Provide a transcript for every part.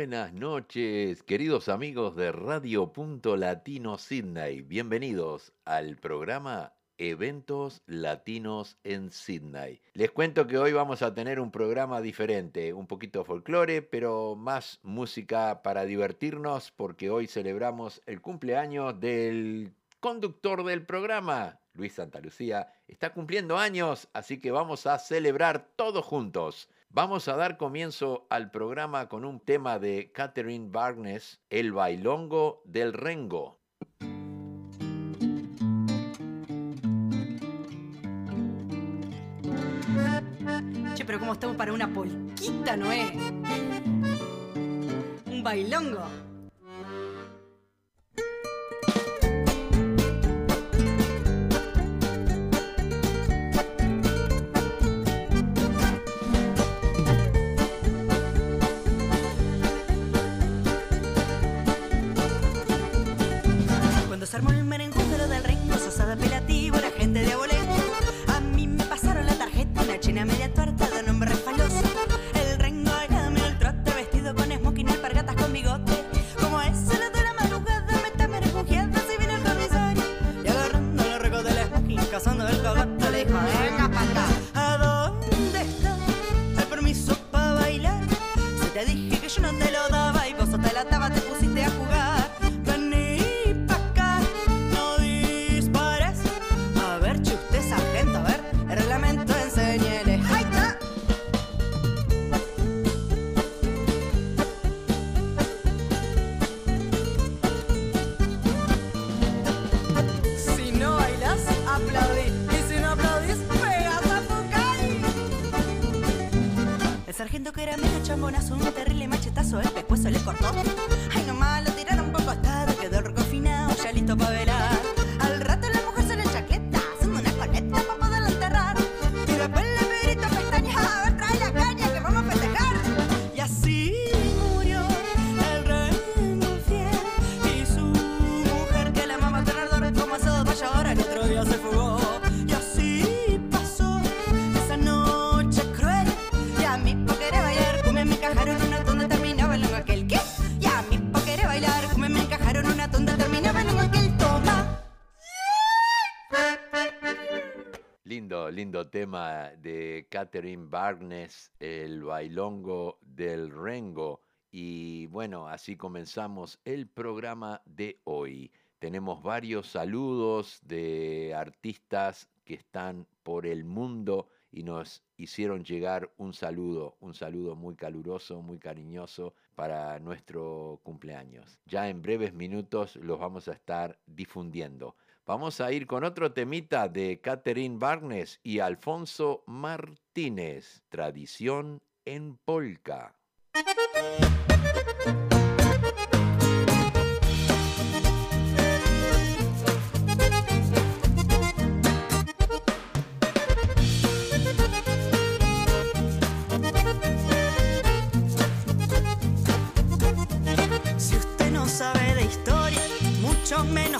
Buenas noches, queridos amigos de Radio Punto Latino Sydney. Bienvenidos al programa Eventos Latinos en Sydney. Les cuento que hoy vamos a tener un programa diferente, un poquito folclore, pero más música para divertirnos, porque hoy celebramos el cumpleaños del conductor del programa, Luis Santa Lucía. Está cumpliendo años, así que vamos a celebrar todos juntos. Vamos a dar comienzo al programa con un tema de Catherine Barnes, El bailongo del Rengo. Che, pero ¿cómo estamos para una polquita, no es? Un bailongo. los armonios de Catherine Barnes, el bailongo del Rengo. Y bueno, así comenzamos el programa de hoy. Tenemos varios saludos de artistas que están por el mundo y nos hicieron llegar un saludo, un saludo muy caluroso, muy cariñoso para nuestro cumpleaños. Ya en breves minutos los vamos a estar difundiendo. Vamos a ir con otro temita de Catherine Barnes y Alfonso Martínez, Tradición en Polka. Si usted no sabe de historia, mucho menos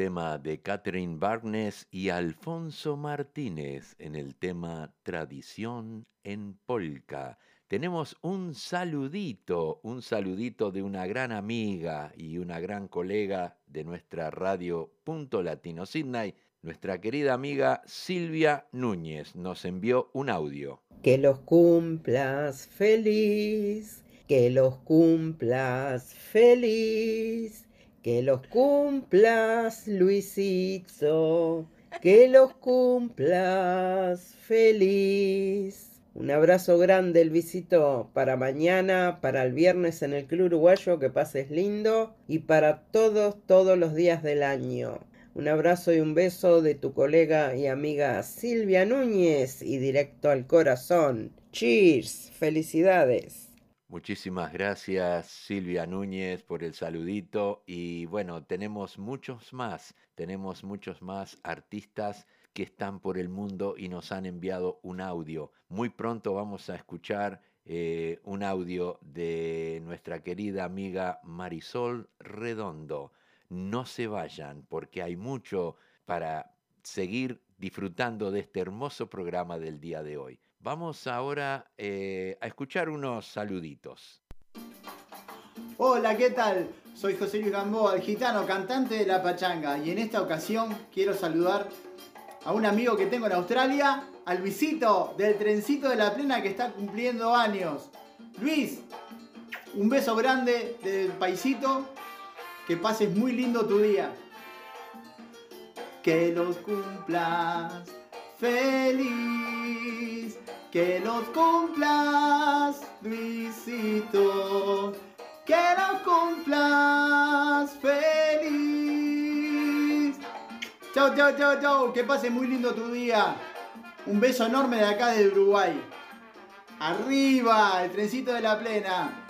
tema de Catherine Barnes y Alfonso Martínez en el tema Tradición en Polka. Tenemos un saludito, un saludito de una gran amiga y una gran colega de nuestra radio Punto Latino Sydney, nuestra querida amiga Silvia Núñez nos envió un audio. Que los cumplas feliz, que los cumplas feliz, que los cumplas Luisito, que los cumplas feliz. Un abrazo grande, Luisito, para mañana, para el viernes en el Club Uruguayo, que pases lindo, y para todos, todos los días del año. Un abrazo y un beso de tu colega y amiga Silvia Núñez y directo al corazón. Cheers, felicidades. Muchísimas gracias Silvia Núñez por el saludito y bueno, tenemos muchos más, tenemos muchos más artistas que están por el mundo y nos han enviado un audio. Muy pronto vamos a escuchar eh, un audio de nuestra querida amiga Marisol Redondo. No se vayan porque hay mucho para seguir disfrutando de este hermoso programa del día de hoy. Vamos ahora eh, a escuchar unos saluditos. Hola, ¿qué tal? Soy José Luis Gamboa, el gitano, cantante de La Pachanga, y en esta ocasión quiero saludar a un amigo que tengo en Australia, al Luisito del trencito de la plena que está cumpliendo años. Luis, un beso grande del paisito, que pases muy lindo tu día. Que los cumplas feliz, que los cumplas, Luisito, que los cumplas feliz. Chao, chao, chao, chao, que pase muy lindo tu día. Un beso enorme de acá de Uruguay. Arriba, el trencito de la plena.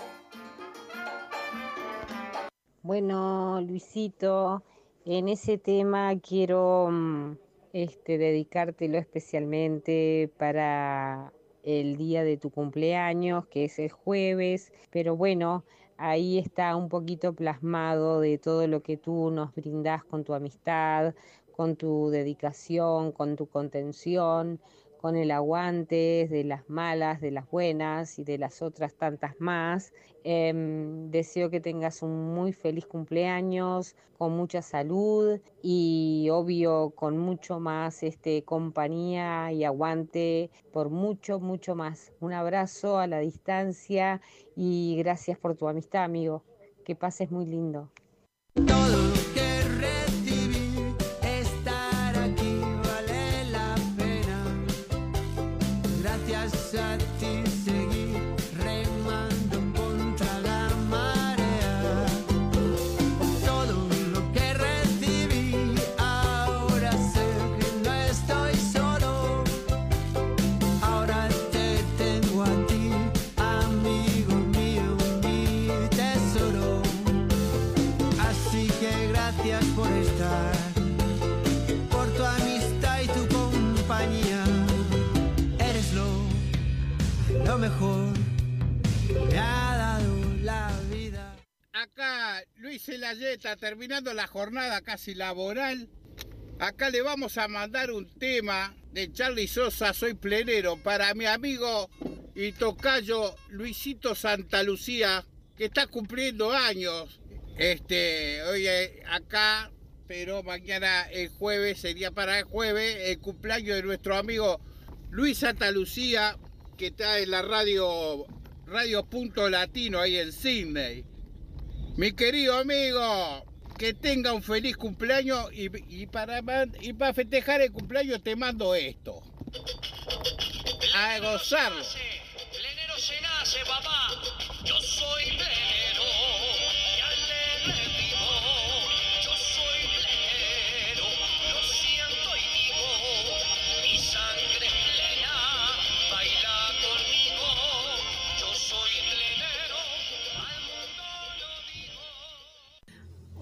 Bueno, Luisito, en ese tema quiero mm, este, dedicártelo especialmente para el día de tu cumpleaños, que es el jueves, pero bueno, ahí está un poquito plasmado de todo lo que tú nos brindás con tu amistad, con tu dedicación, con tu contención, con el aguante de las malas, de las buenas y de las otras tantas más. Em, deseo que tengas un muy feliz cumpleaños, con mucha salud y obvio con mucho más este, compañía y aguante por mucho, mucho más. Un abrazo a la distancia y gracias por tu amistad, amigo. Que pases muy lindo. Luis Celayeta, terminando la jornada casi laboral. Acá le vamos a mandar un tema de Charlie Sosa, Soy Plenero, para mi amigo y tocayo Luisito Santa Lucía, que está cumpliendo años. Este, hoy eh, acá, pero mañana el jueves sería para el jueves el cumpleaños de nuestro amigo Luis Santa Lucía, que está en la radio Radio Punto Latino ahí en Sydney. Mi querido amigo, que tenga un feliz cumpleaños y, para, y para festejar el cumpleaños te mando esto. A se nace, papá. Yo soy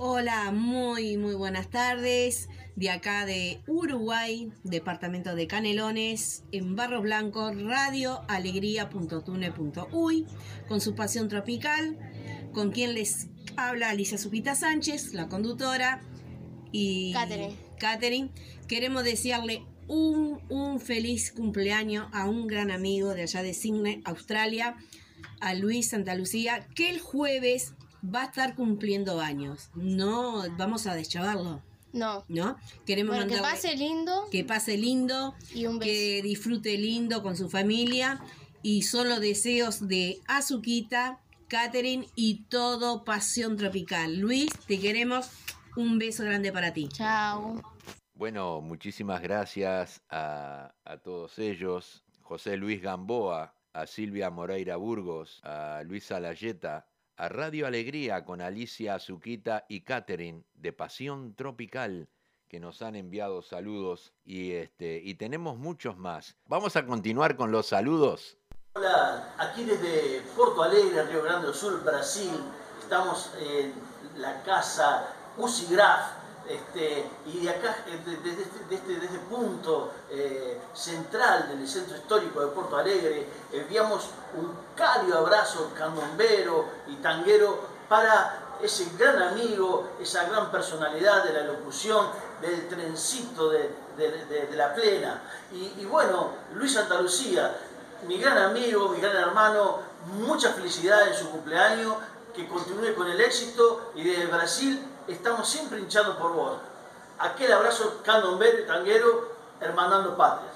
Hola, muy muy buenas tardes. De acá de Uruguay, departamento de Canelones, en Barro Blanco, Radio Alegría.tune.uy, con su pasión tropical, con quien les habla Alicia Supita Sánchez, la conductora, y Catherine. Catherine. Queremos desearle un, un feliz cumpleaños a un gran amigo de allá de Sydney, Australia, a Luis Santa Lucía, que el jueves va a estar cumpliendo años. No vamos a deschavarlo, No. ¿no? Queremos Bueno, que pase lindo que pase lindo, y un beso. que disfrute lindo con su familia y solo deseos de Azuquita, Catherine y todo Pasión Tropical. Luis, te queremos. Un beso grande para ti. Chao. Bueno, muchísimas gracias a, a todos ellos. José Luis Gamboa, a Silvia Moreira Burgos, a Luis Alayeta, a Radio Alegría con Alicia Azuquita y Catherine de Pasión Tropical que nos han enviado saludos y este y tenemos muchos más. Vamos a continuar con los saludos. Hola, aquí desde Porto Alegre, Río Grande do Sul, Brasil. Estamos en la casa Usigraf. Este, y de acá, eh, de- desde este, de este- de este punto eh, central del centro histórico de Porto Alegre, enviamos un cálido abrazo candombero y tanguero para ese gran amigo, esa gran personalidad de la locución, del trencito de, de- la plena. Y, y bueno, Luis Santa Lucía, mi gran amigo, mi gran hermano, mucha felicidad en su cumpleaños, que continúe con el éxito y desde Brasil estamos siempre hinchando por vos. Aquel abrazo candombero y tanguero, hermanando patrias.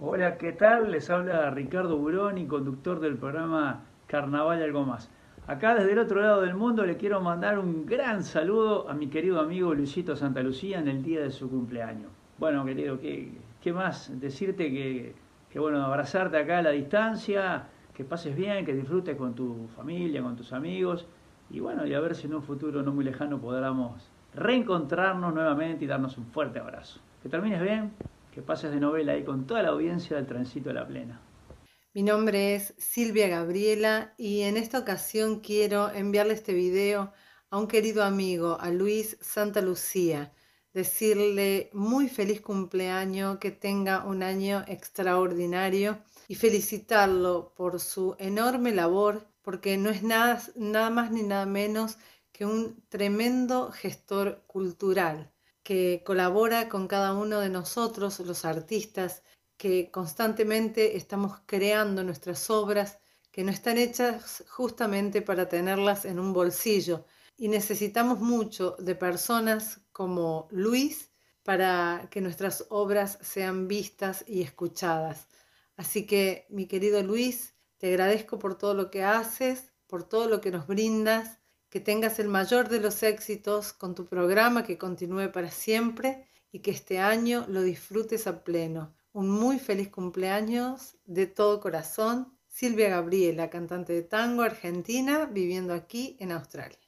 Hola, ¿qué tal? Les habla Ricardo Buroni, conductor del programa Carnaval y Algo Más. Acá desde el otro lado del mundo le quiero mandar un gran saludo a mi querido amigo Luisito Santa Lucía en el día de su cumpleaños. Bueno, querido, ¿qué, qué más? Decirte que, que, bueno, abrazarte acá a la distancia, que pases bien, que disfrutes con tu familia, con tus amigos y bueno, y a ver si en un futuro no muy lejano podamos reencontrarnos nuevamente y darnos un fuerte abrazo. Que termines bien, que pases de novela ahí con toda la audiencia del Transito de la Plena. Mi nombre es Silvia Gabriela y en esta ocasión quiero enviarle este video a un querido amigo, a Luis Santa Lucía, decirle muy feliz cumpleaños, que tenga un año extraordinario y felicitarlo por su enorme labor, porque no es nada, nada más ni nada menos que un tremendo gestor cultural que colabora con cada uno de nosotros, los artistas, que constantemente estamos creando nuestras obras que no están hechas justamente para tenerlas en un bolsillo. Y necesitamos mucho de personas como Luis para que nuestras obras sean vistas y escuchadas. Así que, mi querido Luis, te agradezco por todo lo que haces, por todo lo que nos brindas, que tengas el mayor de los éxitos con tu programa, que continúe para siempre y que este año lo disfrutes a pleno. Un muy feliz cumpleaños de todo corazón. Silvia Gabriela, cantante de tango argentina, viviendo aquí en Australia.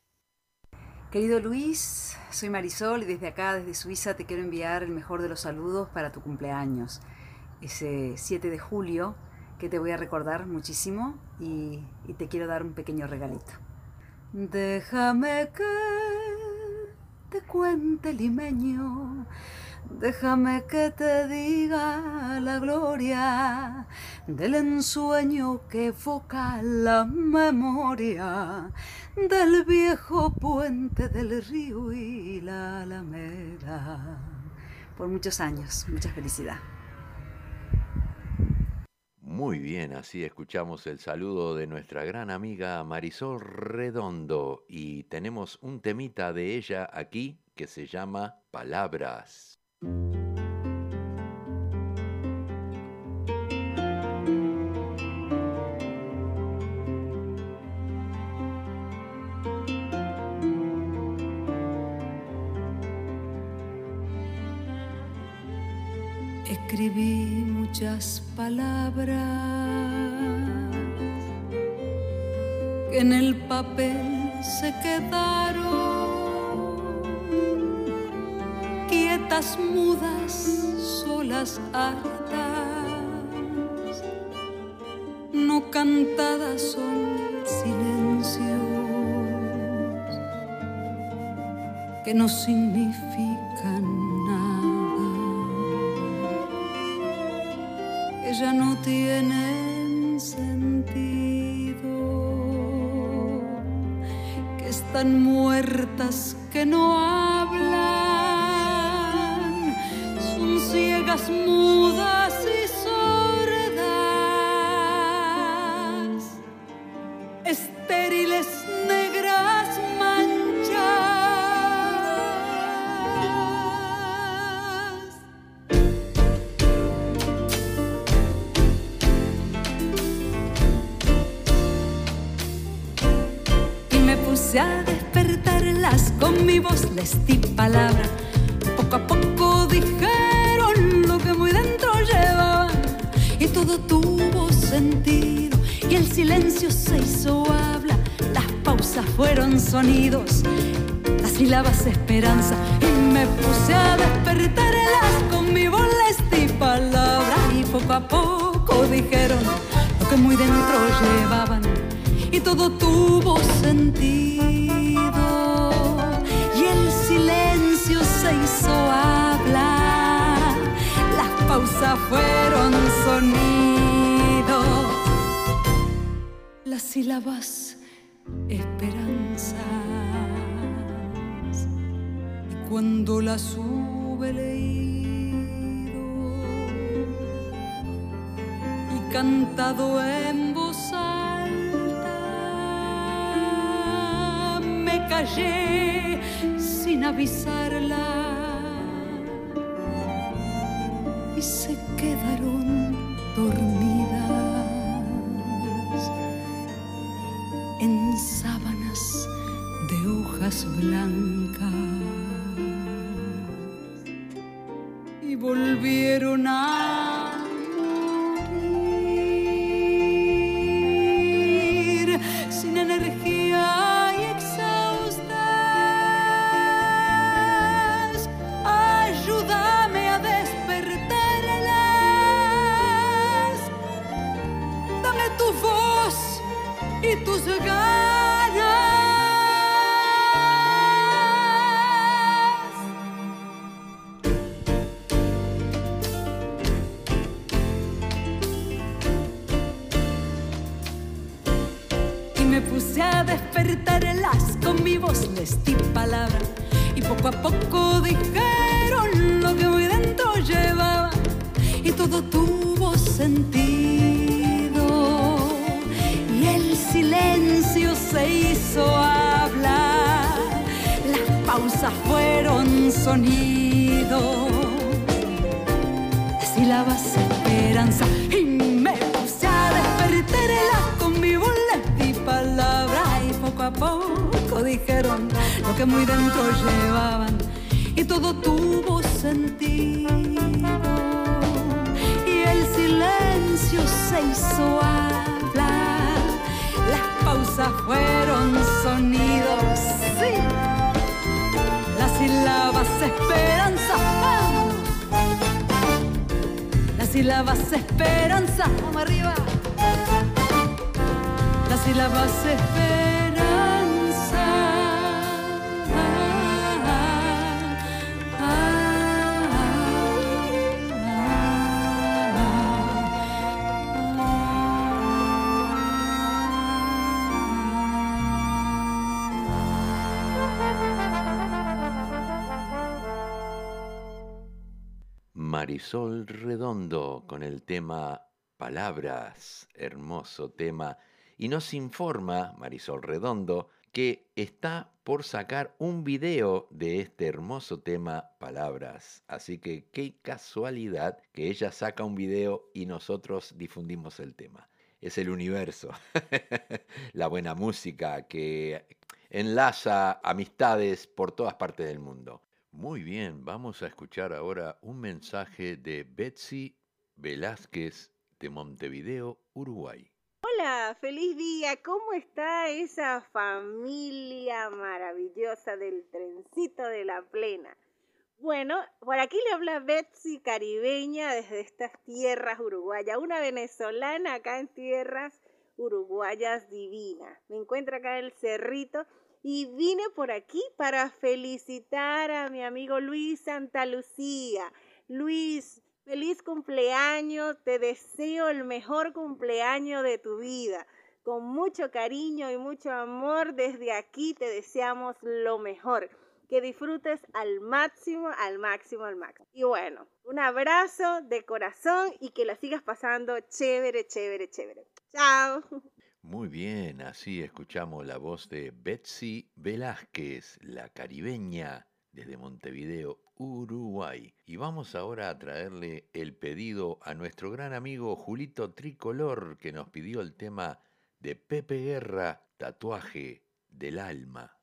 Querido Luis, soy Marisol y desde acá, desde Suiza, te quiero enviar el mejor de los saludos para tu cumpleaños. Ese 7 de julio, que te voy a recordar muchísimo y, te quiero dar un pequeño regalito. Déjame que te cuente limeño Déjame que te diga la gloria del ensueño que evoca la memoria del viejo puente del río y la alameda. Por muchos años, mucha felicidad. Muy bien, así escuchamos el saludo de nuestra gran amiga Marisol Redondo y tenemos un temita de ella aquí que se llama Palabras. Muchas palabras que en el papel se quedaron quietas, mudas, solas, hartas, no cantadas son silencios que no significan tienen sentido, que están muertas, que no fueron sonidos. Las sílabas esperanzas. Y cuando las hube leído y cantado en voz alta. Me callé sin avisarla quedaron dormidas se hizo hablar. Las pausas fueron sonidos. Sí. Las sílabas esperanza. Las sílabas esperanza. Vamos arriba. Las sílabas esperanza Marisol Redondo con el tema Palabras, hermoso tema, y nos informa Marisol Redondo que está por sacar un video de este hermoso tema Palabras. Así que qué casualidad que ella saca un video y nosotros difundimos el tema. Es el universo, la buena música que enlaza amistades por todas partes del mundo. Muy bien, vamos a escuchar ahora un mensaje de Betsy Velázquez de Montevideo, Uruguay. Hola, feliz día. ¿Cómo está esa familia maravillosa del trencito de la plena? Bueno, por aquí le habla Betsy Caribeña desde estas tierras uruguayas, una venezolana acá en tierras uruguayas divina. Me encuentro acá en el cerrito y vine por aquí para felicitar a mi amigo Luis Santa Lucía. Luis, feliz cumpleaños, te deseo el mejor cumpleaños de tu vida. Con mucho cariño y mucho amor desde aquí te deseamos lo mejor. Que disfrutes al máximo, al máximo, al máximo. Y bueno, un abrazo de corazón y que la sigas pasando chévere, chévere, chévere. Chao. Muy bien, así escuchamos la voz de Betsy Velázquez, la caribeña, desde Montevideo, Uruguay. Y vamos ahora a traerle el pedido a nuestro gran amigo Julito Tricolor, que nos pidió el tema de Pepe Guerra, Tatuaje del Alma.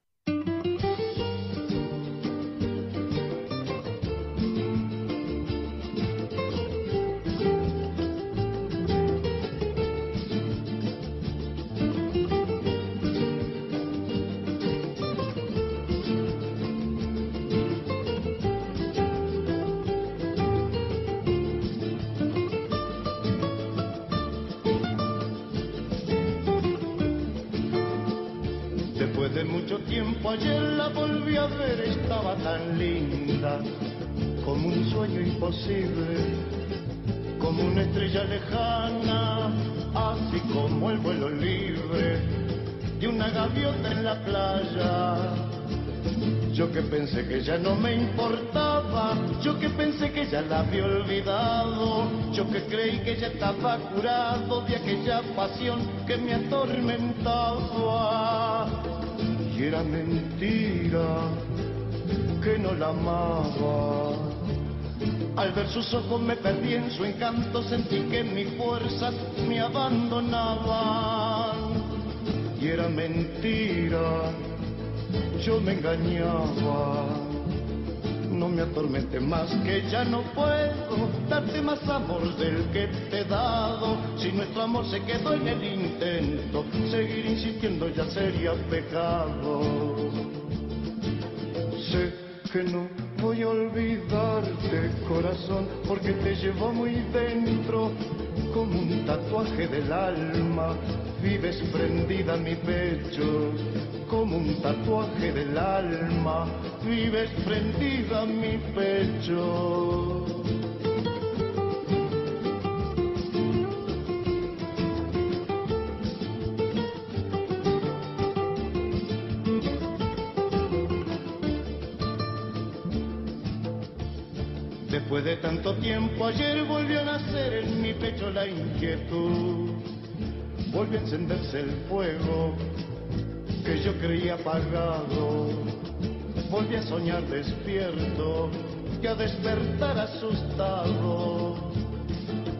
Como una estrella lejana, así como el vuelo libre de una gaviota en la playa. Yo que pensé que ya no me importaba, yo que pensé que ya la había olvidado, yo que creí que ya estaba curado de aquella pasión que me atormentaba. Y era mentira que no la amaba. Al ver sus ojos me perdí en su encanto, sentí que mis fuerzas me abandonaban. Y era mentira yo me engañaba. No me atormente más que ya no puedo darte más amor del que te he dado. Si nuestro amor se quedó en el intento, seguir insistiendo ya sería pecado. Sé que no voy a olvidarte, corazón, porque te llevo muy dentro, como un tatuaje del alma. Vives prendida a mi pecho, como un tatuaje del alma. Vives prendida a mi pecho. Tiempo, ayer volvió a nacer en mi pecho la inquietud. Volvió a encenderse el fuego que yo creía apagado. Volví a soñar despierto y a despertar asustado.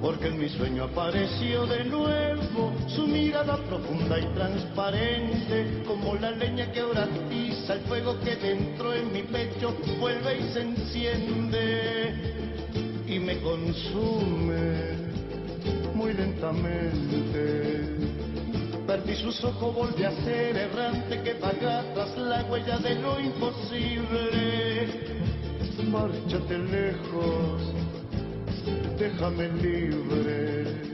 Porque en mi sueño apareció de nuevo su mirada profunda y transparente, como la leña que ahora tiza el fuego que dentro en mi pecho vuelve y se enciende y me consume muy lentamente. Perdí sus ojos, volví a ser errante que vaga tras la huella de lo imposible. Márchate lejos, déjame libre.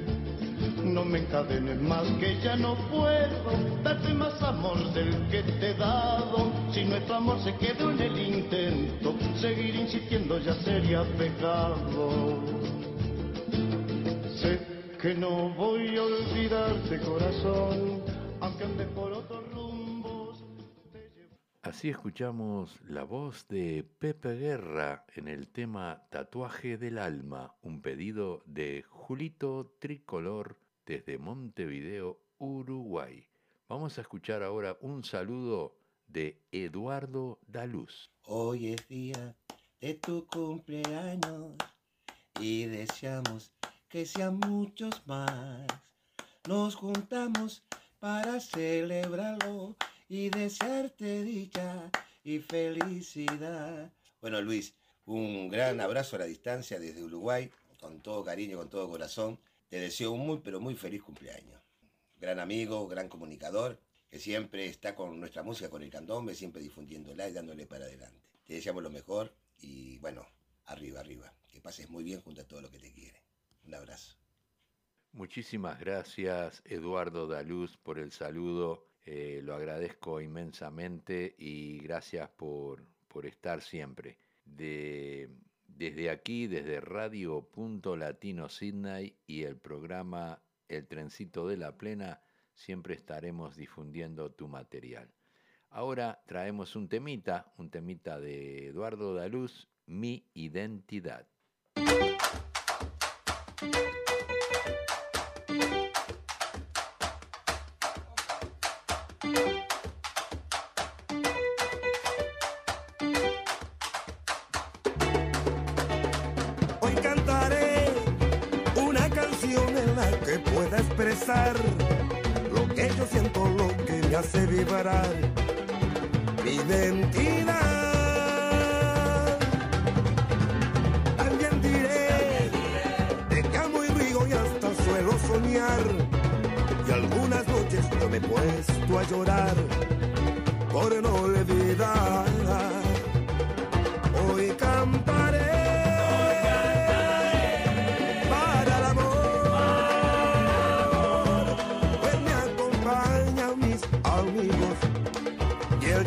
No me encadenes más que ya no puedo darte más amor del que te he dado. Si nuestro amor se quedó en el intento, seguir insistiendo ya sería pecado. Sé que no voy a olvidarte corazón, aunque ande por otros rumbos. Así escuchamos la voz de Pepe Guerra en el tema Tatuaje del Alma, un pedido de Julito Tricolor desde Montevideo, Uruguay. Vamos a escuchar ahora un saludo de Eduardo Daluz. Hoy es día de tu cumpleaños y deseamos que sean muchos más. Nos juntamos para celebrarlo y desearte dicha y felicidad. Bueno, Luis, un gran abrazo a la distancia desde Uruguay, con todo cariño, con todo corazón. Te deseo un muy, pero muy feliz cumpleaños. Gran amigo, gran comunicador, que siempre está con nuestra música, con el candombe, siempre difundiéndola y dándole para adelante. Te deseamos lo mejor y bueno, arriba, arriba. Que pases muy bien junto a todo lo que te quiere. Un abrazo. Muchísimas gracias Eduardo Daluz por el saludo, eh, lo agradezco inmensamente y gracias por, por estar siempre. Desde aquí, desde Radio Punto Latino Sydney y el programa El Trencito de la Plena, siempre estaremos difundiendo tu material. Ahora traemos un temita, un temita de Eduardo Daluz, Mi Identidad. Mi identidad. También diré de que amo y río y hasta suelo soñar. Y algunas noches yo me he puesto a llorar por no olvidar.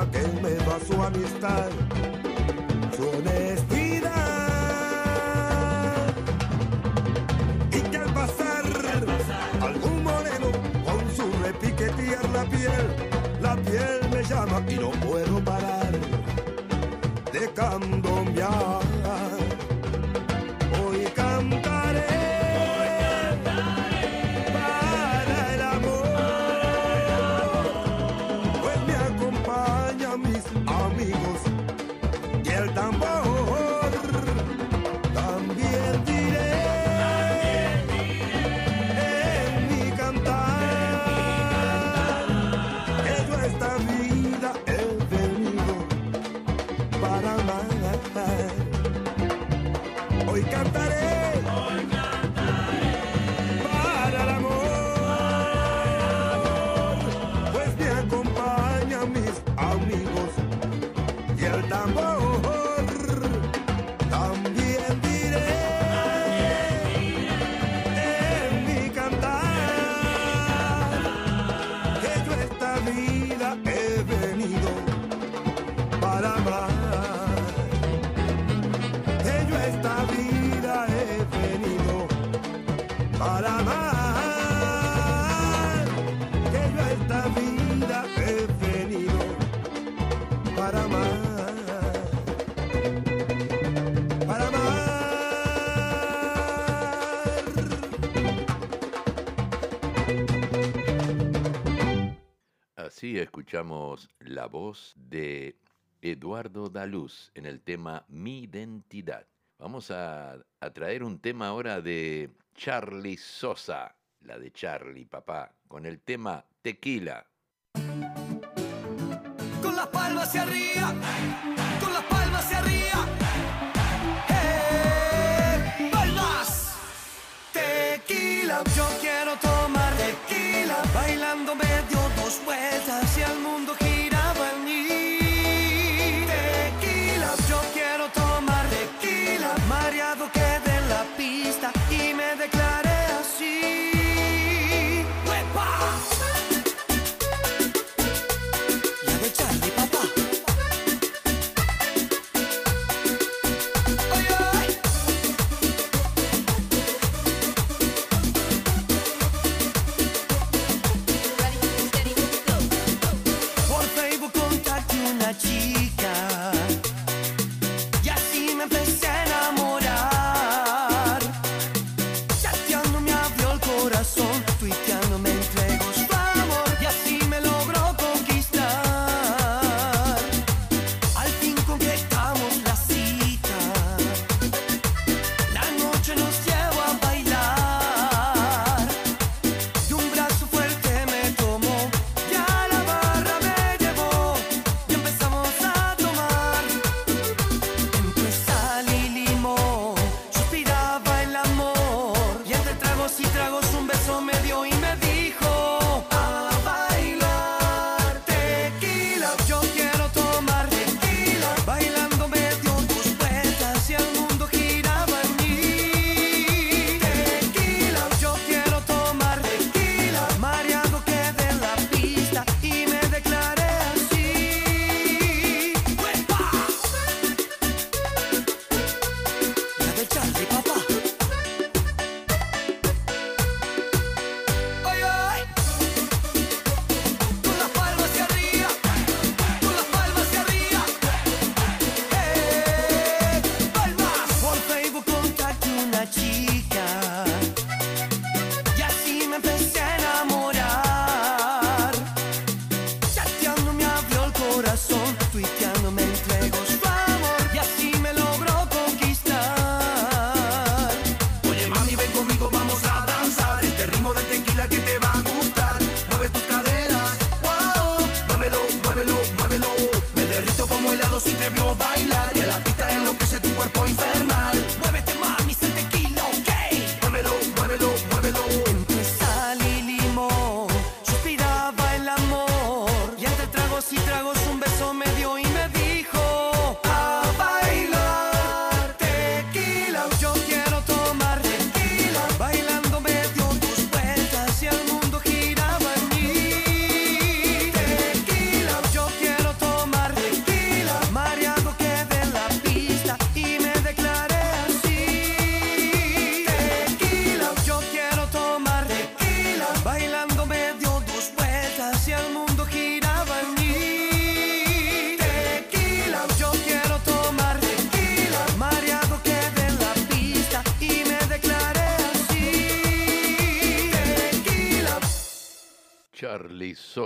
amiga que me da su amistad, su honestidad. Y que al pasar algún moreno con su repiquetear la piel, la piel me llama y no puedo parar de Así escuchamos la voz de Eduardo Daluz en el tema Mi Identidad. Vamos a, a traer un tema ahora de Charlie Sosa, la de Charlie, papá, con el tema Tequila. Con las palmas hacia arriba, con las palmas hacia arriba. ¡Eh! ¡Palmas! Tequila, yo quiero tomar tequila. Así this weather.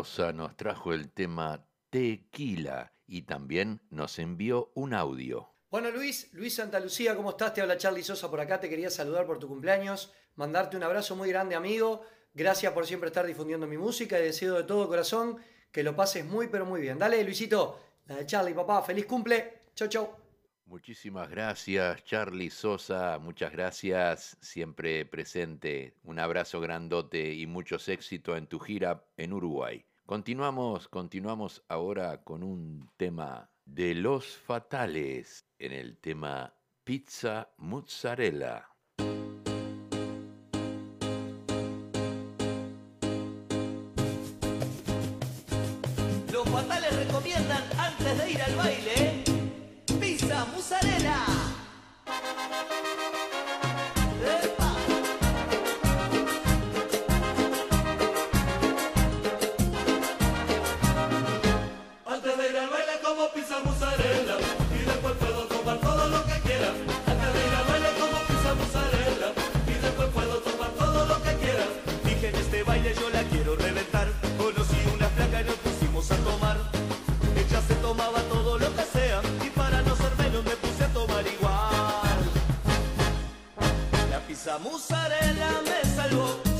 Rosa nos trajo el tema Tequila y también nos envió un audio. Bueno, Luis, Luis Santalucía, ¿cómo estás? Te habla Charlie Sosa por acá. Te quería saludar por tu cumpleaños, mandarte un abrazo muy grande, amigo. Gracias por siempre estar difundiendo mi música y deseo de todo corazón que lo pases muy, pero muy bien. Dale, Luisito, la de Charlie, papá, feliz cumple. Chau, chau. Muchísimas gracias, Charlie Sosa. Muchas gracias, siempre presente. Un abrazo grandote y muchos éxitos en tu gira en Uruguay. Continuamos, continuamos ahora con un tema de los fatales en el tema Pizza Mozzarella. Los fatales recomiendan antes de ir al baile Pizza Mozzarella. la me salvó.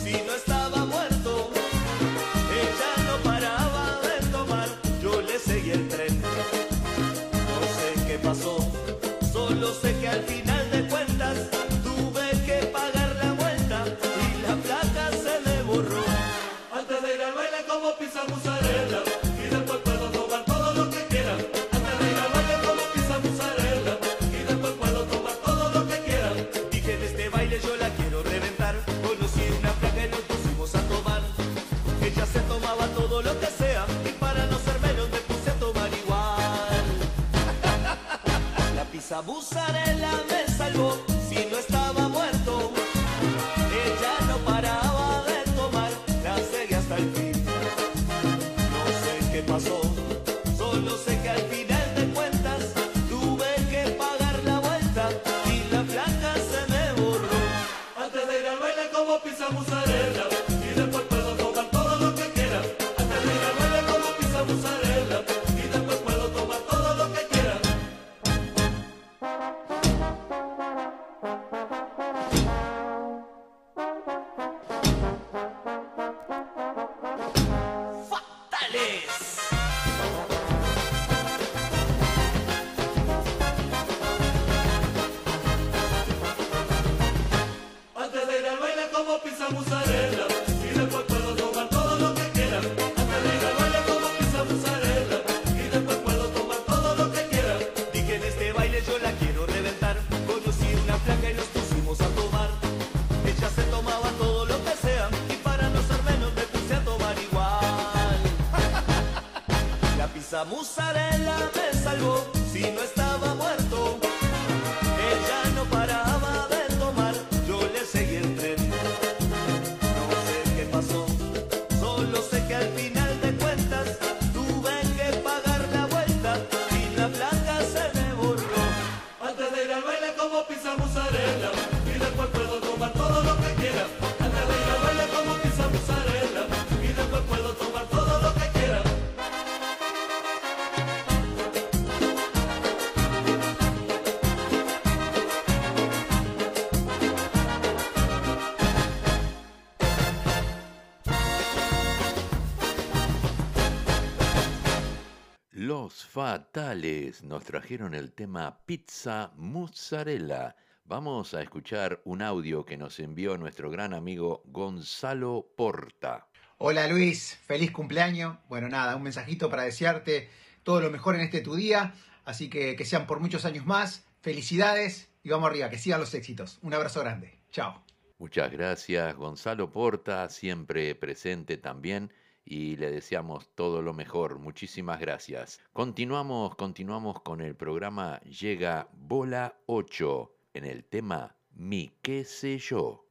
fatales nos trajeron el tema Pizza Mozzarella. Vamos a escuchar un audio que nos envió nuestro gran amigo Gonzalo Porta. Hola Luis, feliz cumpleaños. Bueno, nada, un mensajito para desearte todo lo mejor en este tu día. Así que que sean por muchos años más. Felicidades y vamos arriba, que sigan los éxitos. Un abrazo grande. Chao. Muchas gracias, Gonzalo Porta, siempre presente también y le deseamos todo lo mejor. Muchísimas gracias. Continuamos, continuamos con el programa Llega Bola 8 en el tema Mi qué sé yo.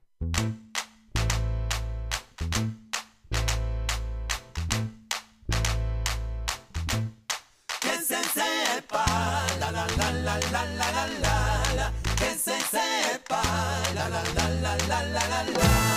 Que se sepa, la la la la la la la la la la la la la.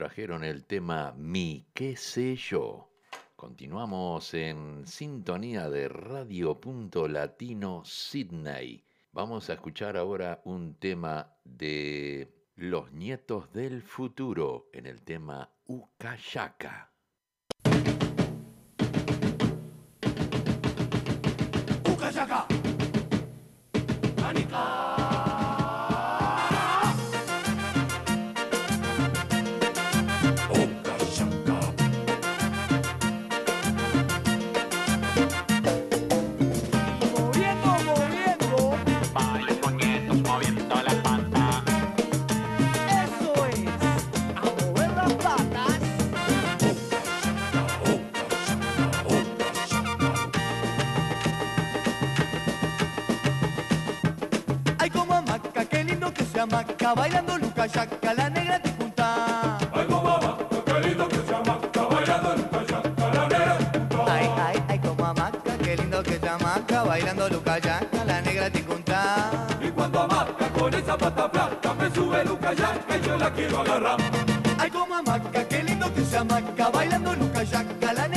trajeron el tema Mi qué sé yo. Continuamos en sintonía de Radio Punto Latino Sydney. Vamos a escuchar ahora un tema de Los Nietos del Futuro en el tema Ucayaca. está bailando Luca Chaca, la negra ticunta. Ay, mamá, lindo que se llama, está bailando Luca Chaca, la negra. Ay, ay, ay, como amaca, qué lindo que se llama, bailando Luca Chaca, la negra ticunta. Y cuando amaca con esa pata blanca, me sube Luca Chaca y yo la quiero agarrar. Ay, como amaca, qué lindo que se llama, bailando Luca Chaca, la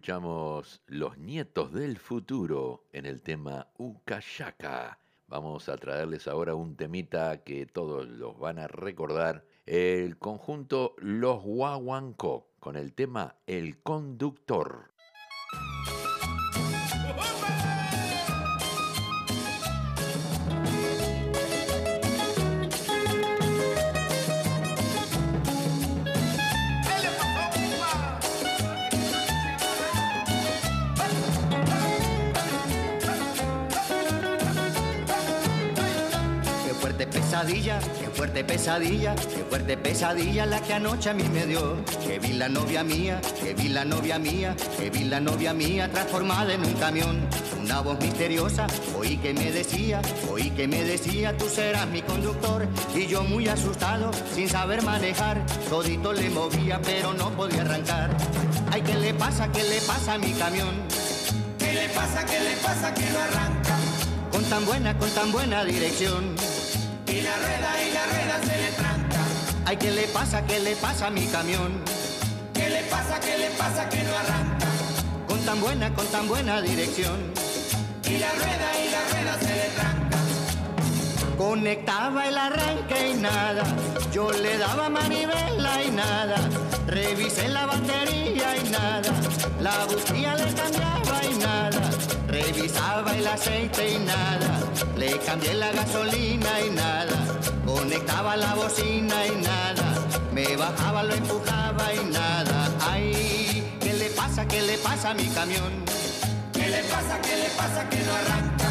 escuchamos Los Nietos del Futuro en el tema Ucayaka. Vamos a traerles ahora un temita que todos los van a recordar. El conjunto Los Guaguancó con el tema El Conductor. Pesadilla, qué fuerte pesadilla, qué fuerte pesadilla la que anoche a mí me dio. Que vi la novia mía, que vi la novia mía, que vi la novia mía transformada en un camión. Una voz misteriosa, oí que me decía, oí que me decía, tú serás mi conductor. Y yo muy asustado, sin saber manejar, todito le movía, pero no podía arrancar. Ay, ¿qué le pasa, qué le pasa a mi camión? ¿Qué le pasa, qué le pasa que no arranca? Con tan buena, con tan buena dirección. La rueda y la rueda se le tranca. Ay, ¿qué le pasa, qué le pasa a mi camión? ¿Qué le pasa, qué le pasa que no arranca? Con tan buena, con tan buena dirección. Y la rueda y la rueda se le tranca. Conectaba el arranque y nada. Yo le daba manivela y nada. Revisé la batería y nada. La bujía le cambiaba y nada. Revisaba el aceite y nada. Le cambié la gasolina y nada. Conectaba la bocina y nada. Me bajaba, lo empujaba y nada. Ay, ¿qué le pasa? ¿Qué le pasa a mi camión? ¿Qué le pasa? ¿Qué le pasa que no arranca?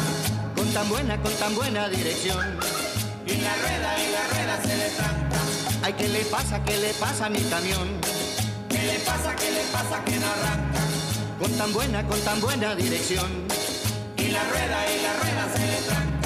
Con tan buena, con tan buena dirección. Y la rueda y la rueda se le tranca. Ay, ¿qué le pasa? ¿Qué le pasa a mi camión? ¿Qué le pasa? ¿Qué le pasa que no arranca? Con tan buena, con tan buena dirección. Y la rueda y la rueda se le tranca.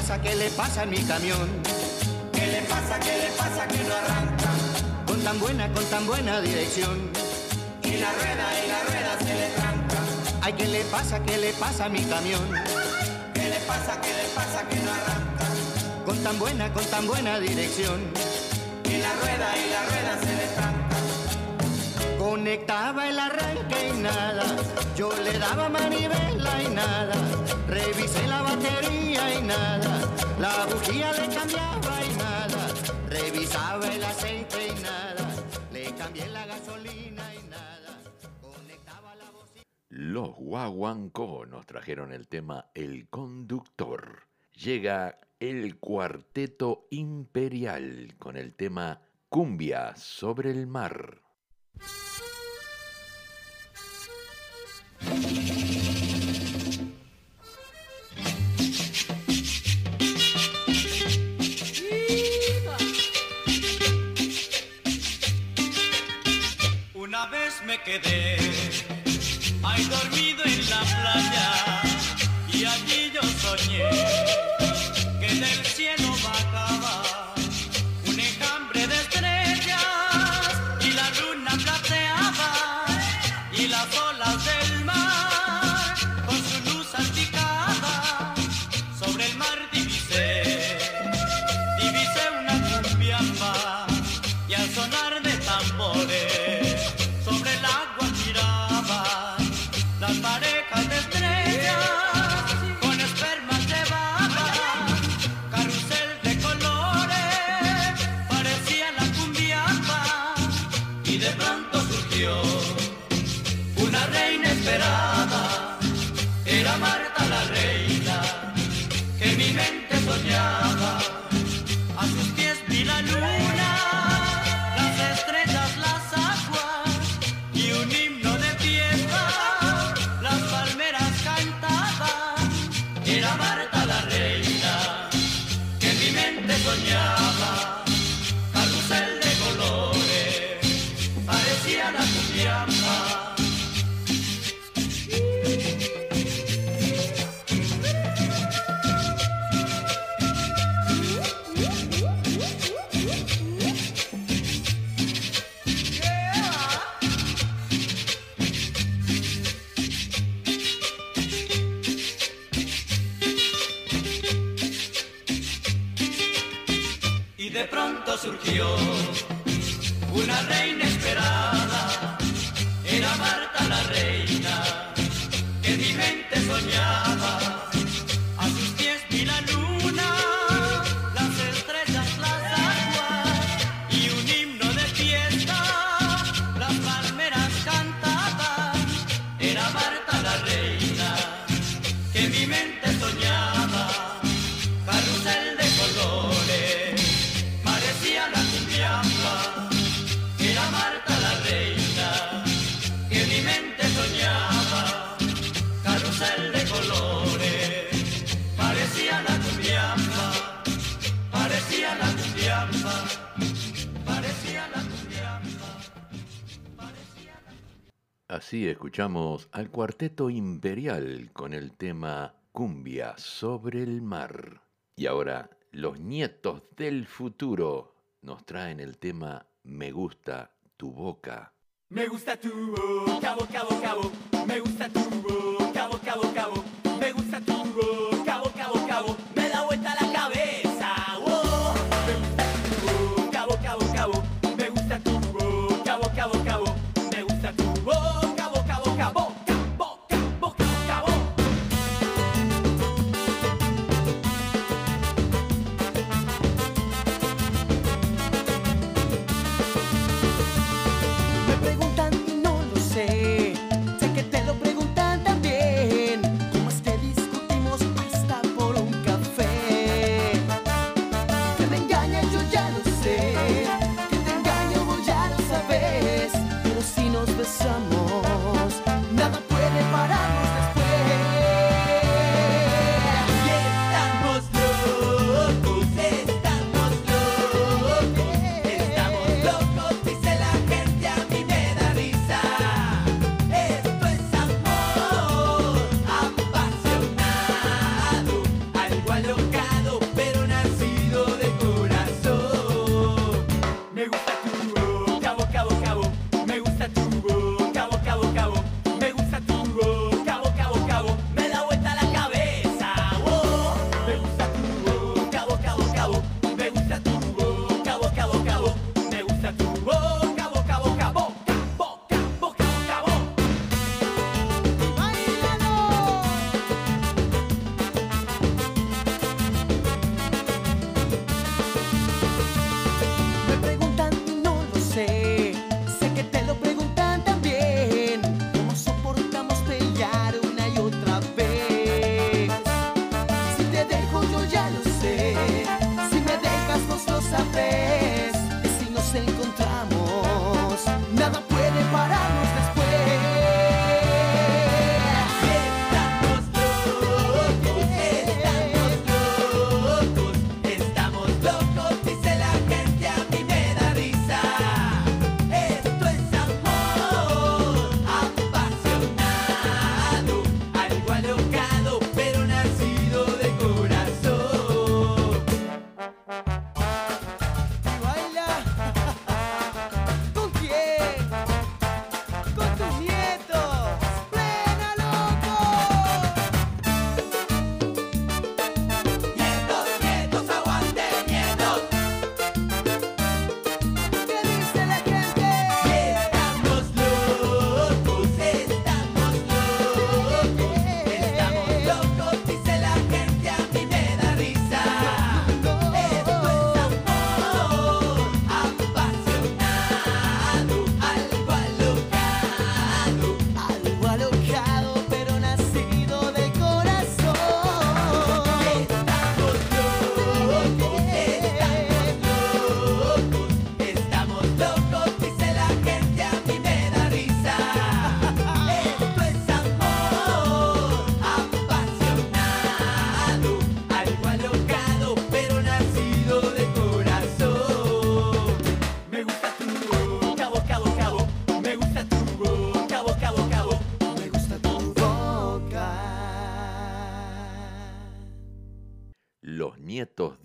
Pasa? ¿Qué le pasa a mi camión? ¿Qué le pasa? ¿Qué le pasa que no arranca? Con tan buena, con tan buena dirección. Y la rueda y la rueda se le tranca. Ay, ¿qué le pasa? ¿Qué le pasa a mi camión? ¿Qué le pasa? ¿Qué le pasa que no arranca? Con tan buena, con tan buena dirección. Y la rueda y la rueda se le tranca. Conectaba el arranque y nada. Yo le daba manivela y nada. Revisé la batería y nada. La bujía le cambiaba y nada. Revisaba el aceite y nada. Le cambié la gasolina y nada. Conectaba la bocina. Los Guaguancó nos trajeron el tema El Conductor. Llega el Cuarteto Imperial con el tema Cumbia sobre el mar. Una vez me quedé ahí dormido en la playa y allí yo soñé reina escuchamos al Cuarteto Imperial con el tema Cumbia sobre el mar. Y ahora los nietos del futuro nos traen el tema Me gusta tu boca. Me gusta tu boca, boca, boca, boca. Me gusta tu boca.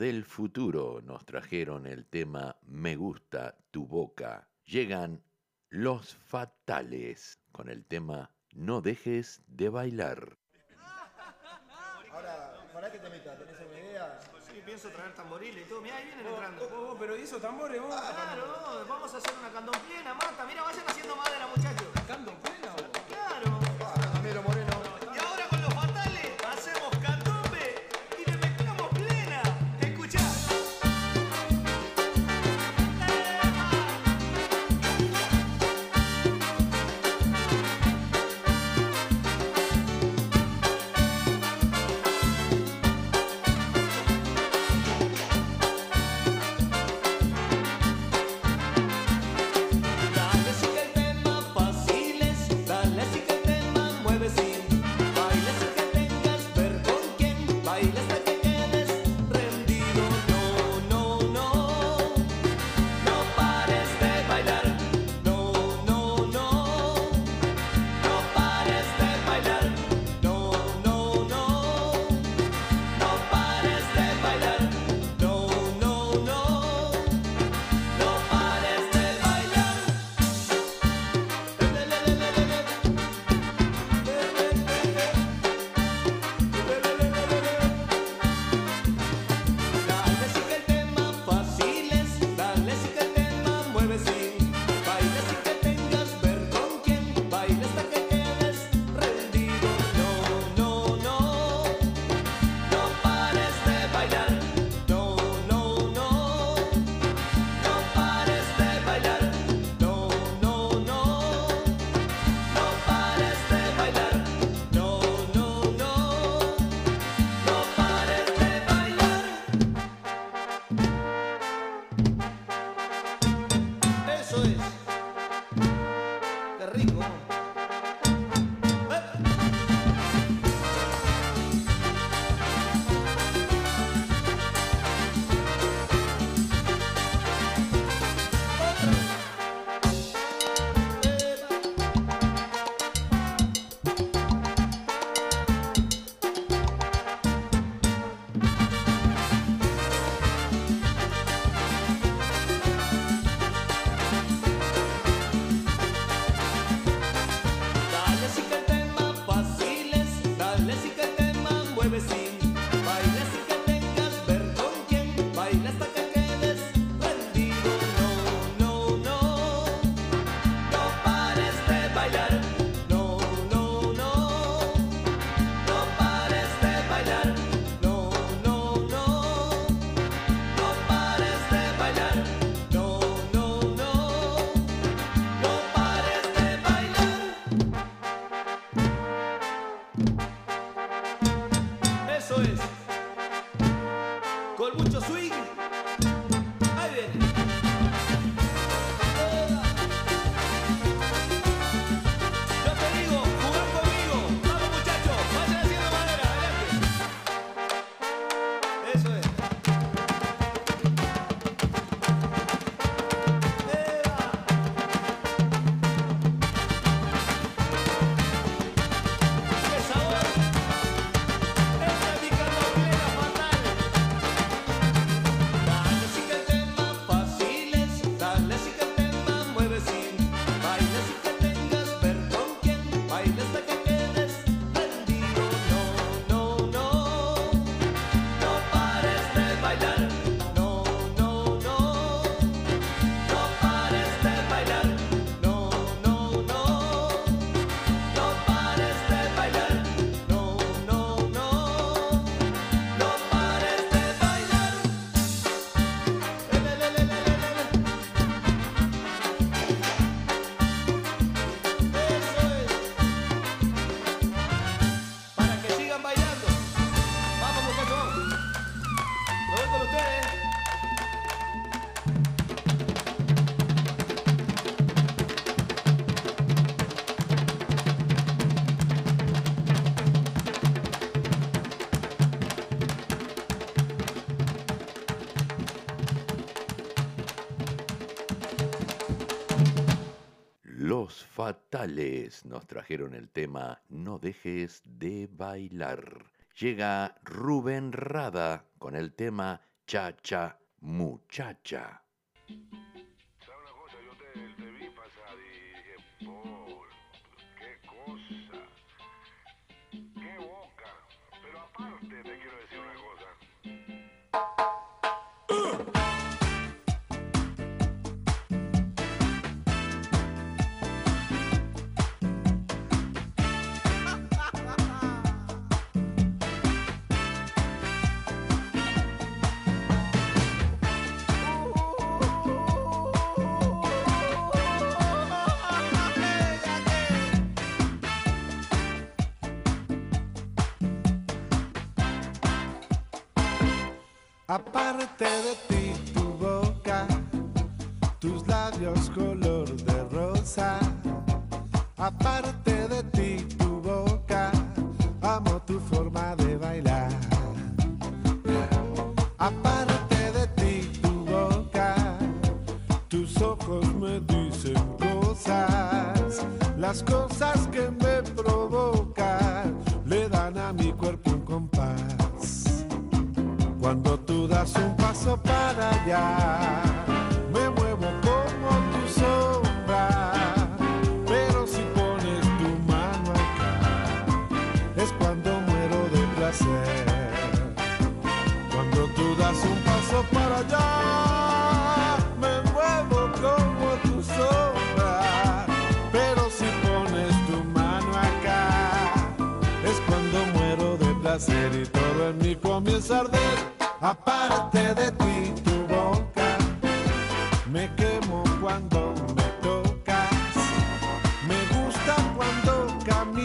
del futuro nos trajeron el tema Me gusta tu boca. Llegan los fatales con el tema No dejes de bailar. Ahora, ¿para qué te metas? ¿Tenés una idea? Sí, pienso traer tamboriles y todo. Mirá, ahí vienen oh, entrando. Oh, oh, pero ¿y esos tambores vos? Ah, Los Fatales nos trajeron el tema No dejes de bailar. Llega Rubén Rada con el tema Cha Cha Muchacha. Aparte de ti tu boca, tus labios color de rosa. Aparte me muevo como tu sombra, pero si pones tu mano acá, es cuando muero de placer, cuando tú das un paso para allá, me muevo como tu sombra, pero si pones tu mano acá, es cuando muero de placer y todo en mí comienza a arder. got me